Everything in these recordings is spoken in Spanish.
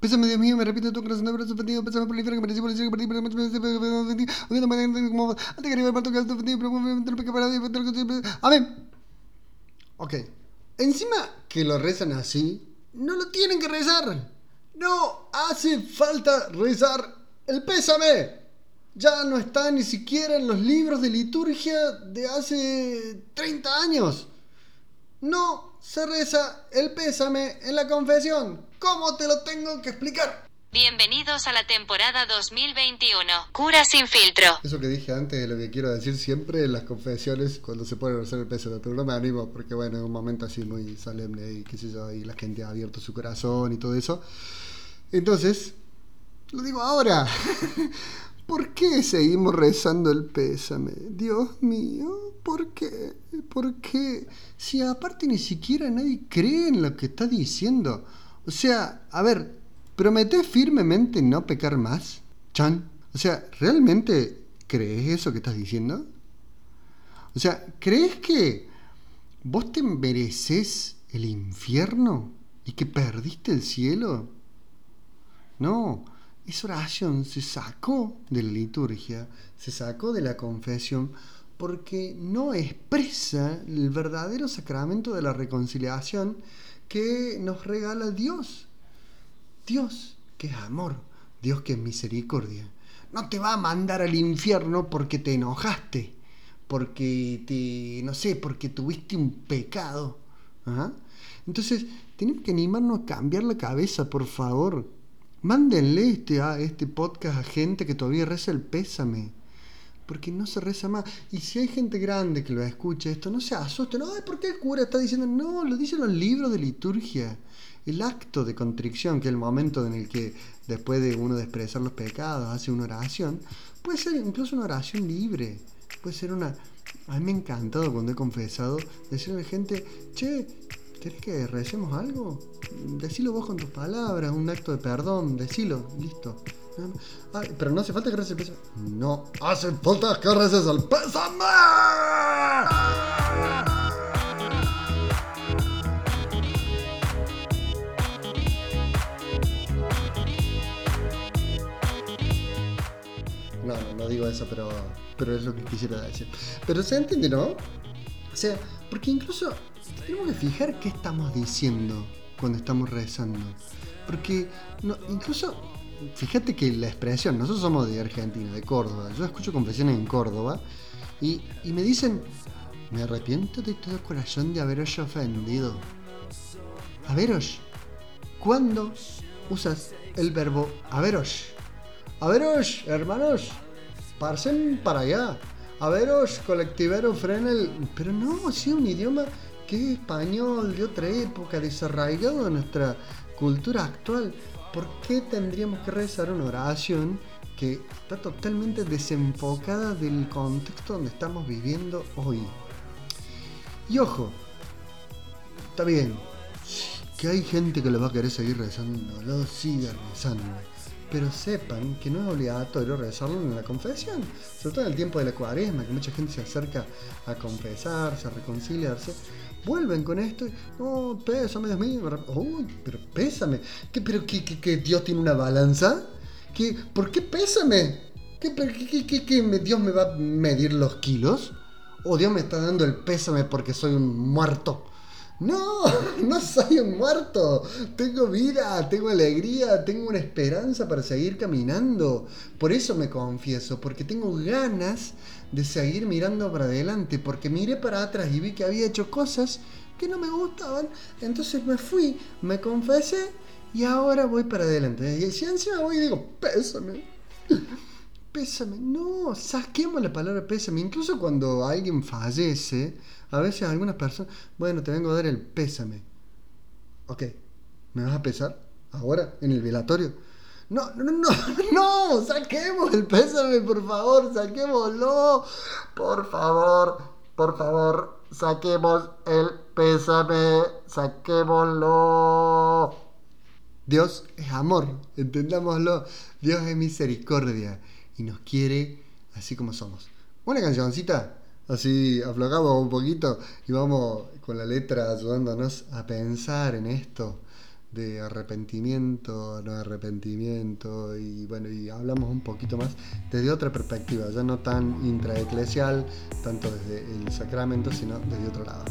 Pésame, Dios mío, me repito tu corazón de brazo ofendido, pésame por el infierno que merecí por el cielo que perdí, por el el. Ok. Encima que lo rezan así, no lo tienen que rezar. No hace falta rezar el pésame. Ya no está ni siquiera en los libros de liturgia de hace 30 años. No se reza el pésame en la confesión. ¿Cómo te lo tengo que explicar? Bienvenidos a la temporada 2021. Cura sin filtro. Eso que dije antes es lo que quiero decir siempre en las confesiones cuando se a rezar el pésame, pero no me animo porque bueno, es un momento así muy solemne y qué sé yo, y la gente ha abierto su corazón y todo eso. Entonces, lo digo ahora. ¿Por qué seguimos rezando el pésame? Dios mío, ¿por qué? ¿Por qué? Si aparte ni siquiera nadie cree en lo que está diciendo. O sea, a ver, ¿prometés firmemente no pecar más? Chan. O sea, ¿realmente crees eso que estás diciendo? O sea, ¿crees que vos te mereces el infierno y que perdiste el cielo? No, esa oración se sacó de la liturgia, se sacó de la confesión, porque no expresa el verdadero sacramento de la reconciliación que nos regala Dios. Dios que es amor, Dios que es misericordia. No te va a mandar al infierno porque te enojaste, porque te, no sé, porque tuviste un pecado. ¿ah? Entonces, tenemos que animarnos a cambiar la cabeza, por favor. Mándenle este, a este podcast a gente que todavía reza el pésame. Porque no se reza más. Y si hay gente grande que lo escucha esto, no se asusten. Ay, ¿por qué el cura está diciendo? No, lo dicen los libros de liturgia. El acto de contrición, que es el momento en el que después de uno de expresar los pecados hace una oración, puede ser incluso una oración libre. Puede ser una... A mí me ha encantado cuando he confesado decirle a la gente, che, ¿Querés que recemos algo? Decilo vos con tus palabras, un acto de perdón, decilo, listo. pero no hace falta que reces el pésame. No hace falta que reces el pésame. No, no, no digo eso, pero, pero es lo que quisiera decir. Pero se entiende, ¿no? O sea, porque incluso tenemos que fijar qué estamos diciendo cuando estamos rezando. Porque no, incluso, fíjate que la expresión, nosotros somos de Argentina, de Córdoba, yo escucho confesiones en Córdoba y, me dicen, me arrepiento de todo corazón de haberos ofendido. Haberos, ¿cuándo usas el verbo haberos? Haberos, hermanos, parsen para allá. Haberos, colectivero, frenel. Pero no, ha sido un idioma que español de otra época, desarraigado de nuestra cultura actual. ¿Por qué tendríamos que rezar una oración que está totalmente desenfocada del contexto donde estamos viviendo hoy? Y ojo, está bien, que hay gente que lo va a querer seguir rezando, lo sigue rezando pero sepan que no es obligatorio rezarlo en la confesión, sobre todo en el tiempo de la cuaresma, que mucha gente se acerca a confesarse, a reconciliarse, vuelven con esto, no, pésame, Dios mío, uy, pero pésame, ¿Qué, pero que, Dios tiene una balanza? ¿Qué, ¿Por qué pésame? ¿Qué, qué, Dios me va a medir los kilos? ¿O Dios me está dando el pésame porque soy un muerto? No, no soy un muerto. Tengo vida, tengo alegría, tengo una esperanza para seguir caminando. Por eso me confieso, porque tengo ganas de seguir mirando para adelante, porque miré para atrás y vi que había hecho cosas que no me gustaban. Entonces me fui, me confesé y ahora voy para adelante. Y si encima voy y digo, pésame. Pésame. No, saquemos la palabra pésame. Incluso cuando alguien fallece a veces algunas personas, bueno, te vengo a dar el pésame. Ok, ¿me vas a pesar? ¿Ahora? ¿En el velatorio? No, no, no, no, saquemos el pésame, por favor, saquémoslo. Por favor, por favor, saquemos el pésame, saquémoslo. Dios es amor, entendámoslo. Dios es misericordia y nos quiere así como somos. Una cancioncita así aflojamos un poquito y vamos con la letra ayudándonos a pensar en esto de arrepentimiento, no arrepentimiento, y bueno, y hablamos un poquito más desde otra perspectiva, ya no tan intraeclesial, tanto desde el sacramento, sino desde otro lado.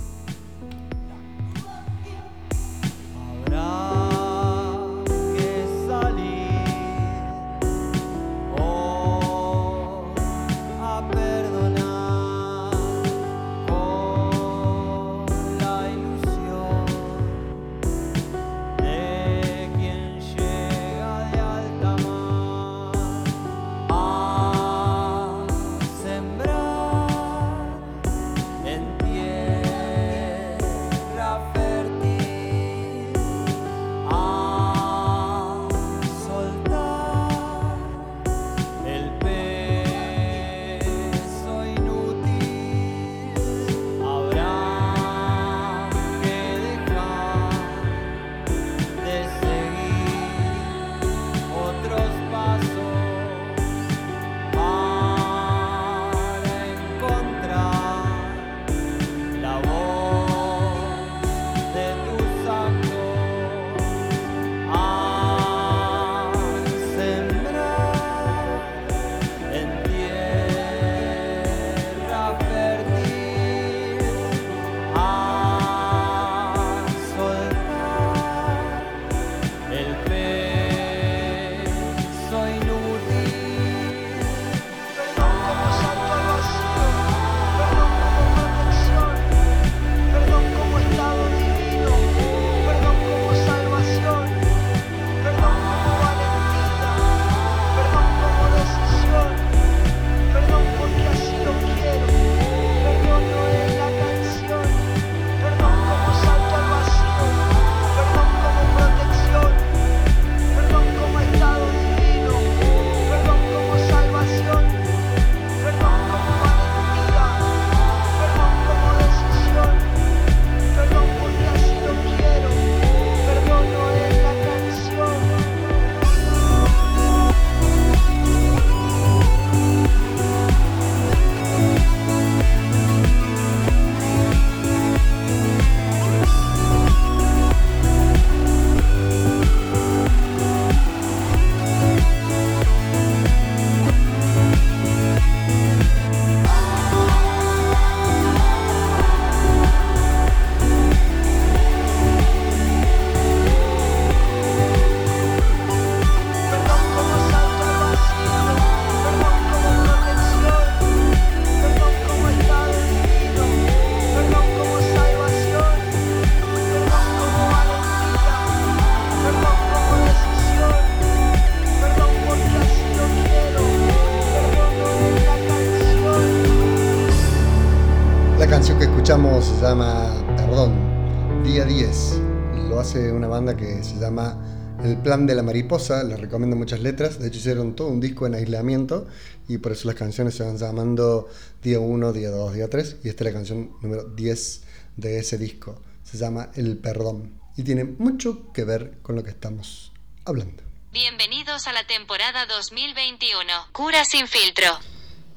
Se llama Perdón, Día 10. Lo hace una banda que se llama El Plan de la Mariposa. Les recomiendo muchas letras. De hecho, hicieron todo un disco en aislamiento y por eso las canciones se van llamando Día 1, Día 2, Día 3. Y esta es la canción número 10 de ese disco. Se llama El Perdón y tiene mucho que ver con lo que estamos hablando. Bienvenidos a la temporada 2021. Cura sin filtro.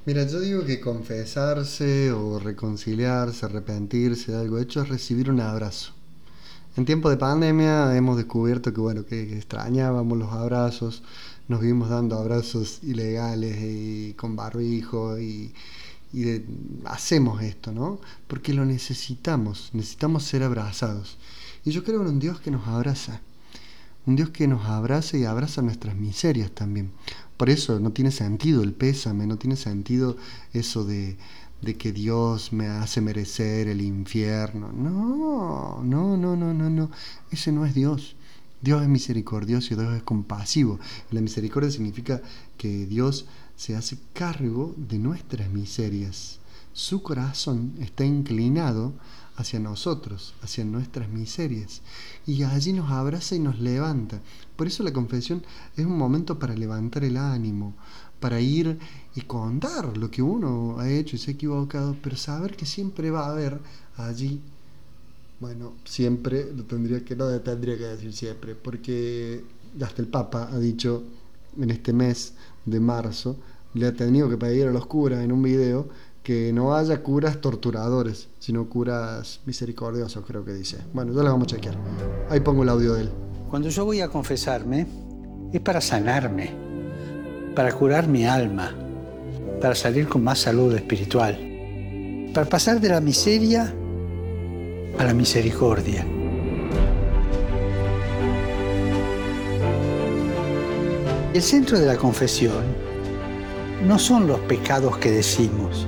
Mira, yo digo que confesarse o reconciliarse, arrepentirse de algo hecho es recibir un abrazo. En tiempo de pandemia hemos descubierto que bueno, que extrañábamos los abrazos, nos vimos dando abrazos ilegales y con barbijo y, y hacemos esto, ¿no? Porque lo necesitamos, necesitamos ser abrazados. Y yo creo en un Dios que nos abraza, un Dios que nos abraza y abraza nuestras miserias también. Por eso no tiene sentido el pésame, no tiene sentido eso de, que Dios me hace merecer el infierno. No, no, no, no, no, no. Ese no es Dios. Dios es misericordioso y Dios es compasivo. La misericordia significa que Dios se hace cargo de nuestras miserias. Su corazón está inclinado hacia nosotros, hacia nuestras miserias. Y allí nos abraza y nos levanta. Por eso la confesión es un momento para levantar el ánimo, para ir y contar lo que uno ha hecho y se ha equivocado, pero saber que siempre va a haber allí, bueno, siempre, lo tendría que, no tendría que decir siempre, porque hasta el Papa ha dicho en este mes de marzo, le ha tenido que pedir a los curas en un video que no haya curas torturadores, sino curas misericordiosos, creo que dice. Bueno, ya lo vamos a chequear. Ahí pongo el audio de él. Cuando yo voy a confesarme, es para sanarme, para curar mi alma, para salir con más salud espiritual, para pasar de la miseria a la misericordia. El centro de la confesión no son los pecados que decimos,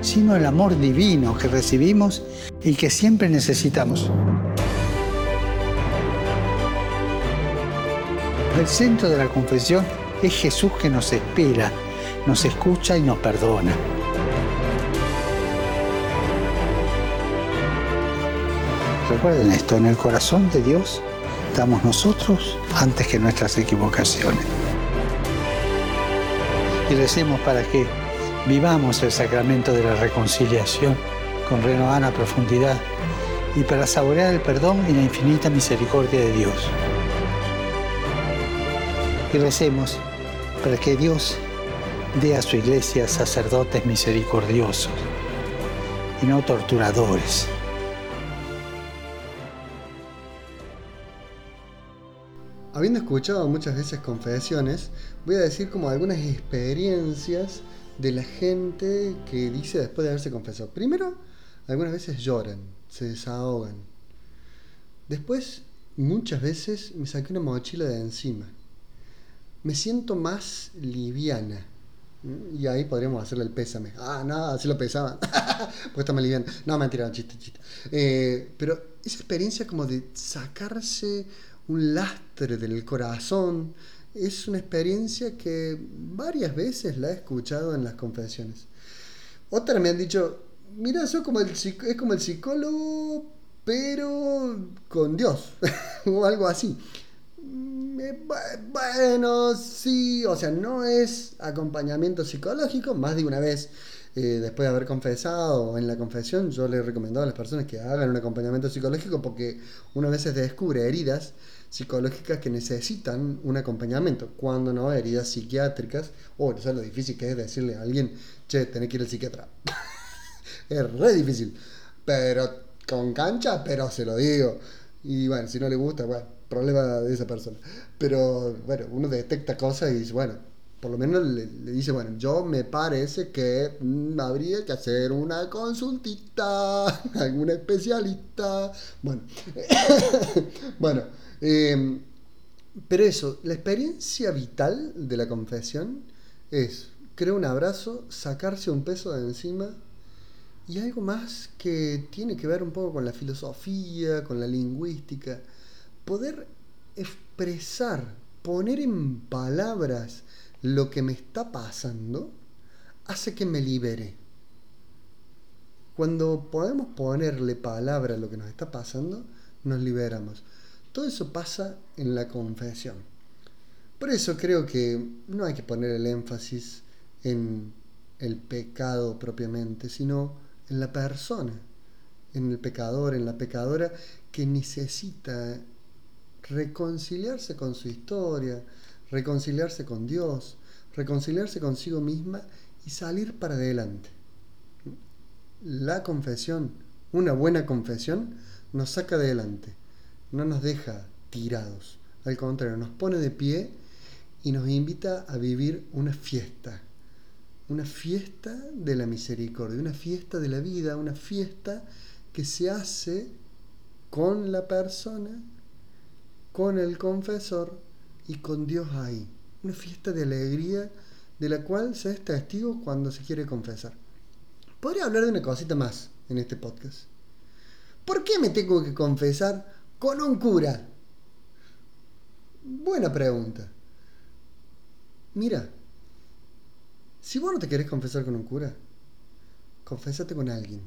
sino el amor divino que recibimos y que siempre necesitamos. El centro de la confesión es Jesús que nos espera, nos escucha y nos perdona. Recuerden esto, en el corazón de Dios estamos nosotros antes que nuestras equivocaciones. Y recemos para que vivamos el sacramento de la reconciliación con renovada profundidad y para saborear el perdón y la infinita misericordia de Dios. Y recemos para que Dios dé a su iglesia sacerdotes misericordiosos y no torturadores. Habiendo escuchado muchas veces confesiones, voy a decir como algunas experiencias de la gente que dice después de haberse confesado. Primero, algunas veces lloran, se desahogan. Después, muchas veces me saqué una mochila de encima. Me siento más liviana. Y ahí podríamos hacerle el pésame. Ah, no, así lo pesaba. pues está más liviana. No, mentira, chiste, chiste. Eh, pero esa experiencia como de sacarse un lastre del corazón, es una experiencia que varias veces la he escuchado en las confesiones. Otras me han dicho, mira, eso como el, es como el psicólogo, pero con Dios, o algo así. Mm, eh, bueno, sí, o sea, no es acompañamiento psicológico, más de una vez. Eh, después de haber confesado en la confesión, yo le he recomendado a las personas que hagan un acompañamiento psicológico porque una vez se descubre heridas psicológicas que necesitan un acompañamiento, cuando no heridas psiquiátricas, o oh, lo difícil que es decirle a alguien, che, tenés que ir al psiquiatra. es re difícil, pero con cancha, pero se lo digo. Y bueno, si no le gusta, bueno, problema de esa persona. Pero bueno, uno detecta cosas y dice, bueno, por lo menos le, dice, bueno, yo me parece que mm, habría que hacer una consultita, algún especialista. Bueno, bueno Em, pero eso, la experiencia vital de la confesión es crear un abrazo, sacarse un peso de encima y algo más que tiene que ver un poco con la filosofía, con la lingüística, poder expresar, poner en palabras lo que me está pasando, hace que me libere. Cuando podemos ponerle palabra a lo que nos está pasando, nos liberamos. Todo eso pasa en la confesión. Por eso creo que no hay que poner el énfasis en el pecado propiamente, sino en la persona, en el pecador, en la pecadora que necesita reconciliarse con su historia, reconciliarse con Dios, reconciliarse consigo misma y salir para adelante. La confesión, una buena confesión, nos saca adelante no nos deja tirados, al contrario, nos pone de pie y nos invita a vivir una fiesta, una fiesta de la misericordia, una fiesta de la vida, una fiesta que se hace con la persona, con el confesor y con Dios ahí. Una fiesta de alegría de la cual se es testigo cuando se quiere confesar. Podría hablar de una cosita más en este podcast. ¿Por qué me tengo que confesar con un cura? Buena pregunta. Mira, si vos no te querés confesar con un cura, confésate con alguien.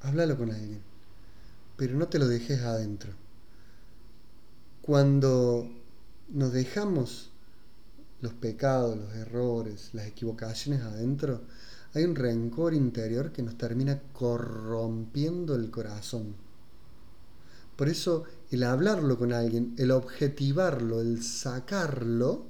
Háblalo con alguien. Pero no te lo dejes adentro. Cuando nos dejamos los pecados, los errores, las equivocaciones adentro, hay un rencor interior que nos termina corrompiendo el corazón. Por eso el hablarlo con alguien, el objetivarlo, el sacarlo,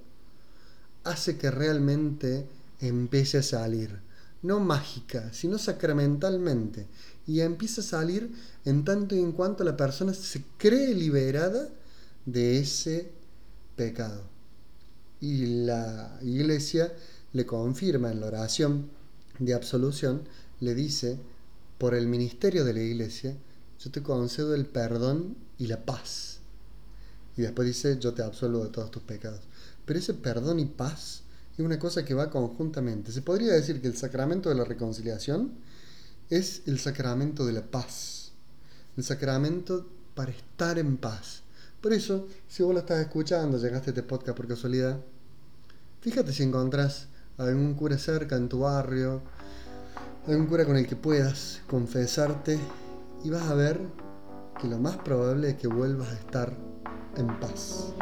hace que realmente empiece a salir. No mágica, sino sacramentalmente. Y empieza a salir en tanto y en cuanto la persona se cree liberada de ese pecado. Y la iglesia le confirma en la oración de absolución, le dice, por el ministerio de la iglesia, yo te concedo el perdón y la paz. Y después dice, yo te absolvo de todos tus pecados. Pero ese perdón y paz es una cosa que va conjuntamente. Se podría decir que el sacramento de la reconciliación es el sacramento de la paz. El sacramento para estar en paz. Por eso, si vos lo estás escuchando, llegaste a este podcast por casualidad, fíjate si encontrás algún cura cerca en tu barrio, algún cura con el que puedas confesarte y vas a ver que lo más probable es que vuelvas a estar en paz.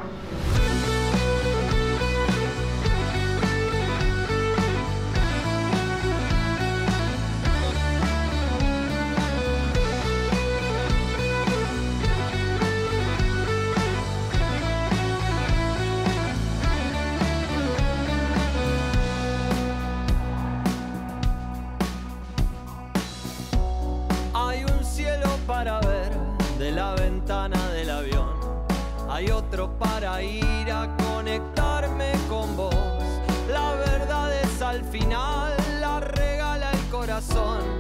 Corazón.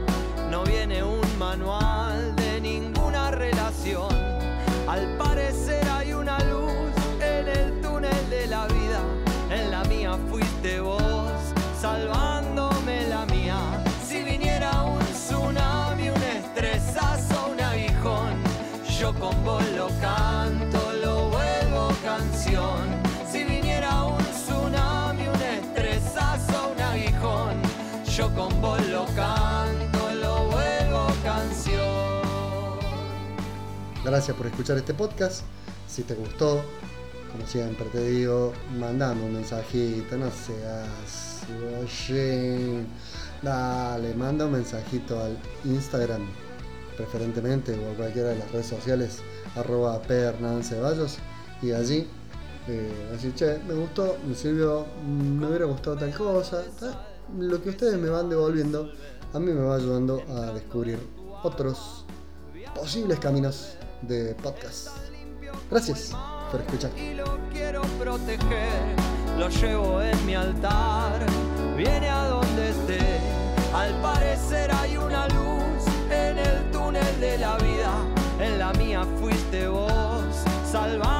Con vos lo canto, lo vuelvo canción. Gracias por escuchar este podcast. Si te gustó, como siempre te digo, mandame un mensajito, no seas guayín. Dale, manda un mensajito al Instagram, preferentemente, o a cualquiera de las redes sociales, arroba Ceballos, y allí, eh, así, che, me gustó, me sirvió, me hubiera gustado tal cosa. ta- Lo que ustedes me van devolviendo, a mí me va ayudando a descubrir otros posibles caminos de podcast. Gracias por escuchar. y lo quiero proteger. Lo llevo en mi altar, viene a donde esté. Al parecer hay una luz en el túnel de la vida. En la mía fuiste vos, salvándome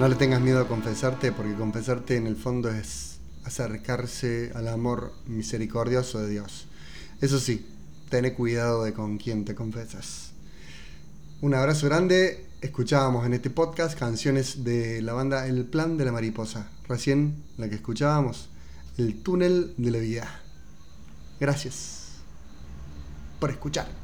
No le tengas miedo a confesarte, porque confesarte en el fondo es acercarse al amor misericordioso de Dios. Eso sí, ten cuidado de con quién te confesas. Un abrazo grande. Escuchábamos en este podcast canciones de la banda El Plan de la Mariposa. Recién la que escuchábamos, El Túnel de la Vida. Gracias por escuchar.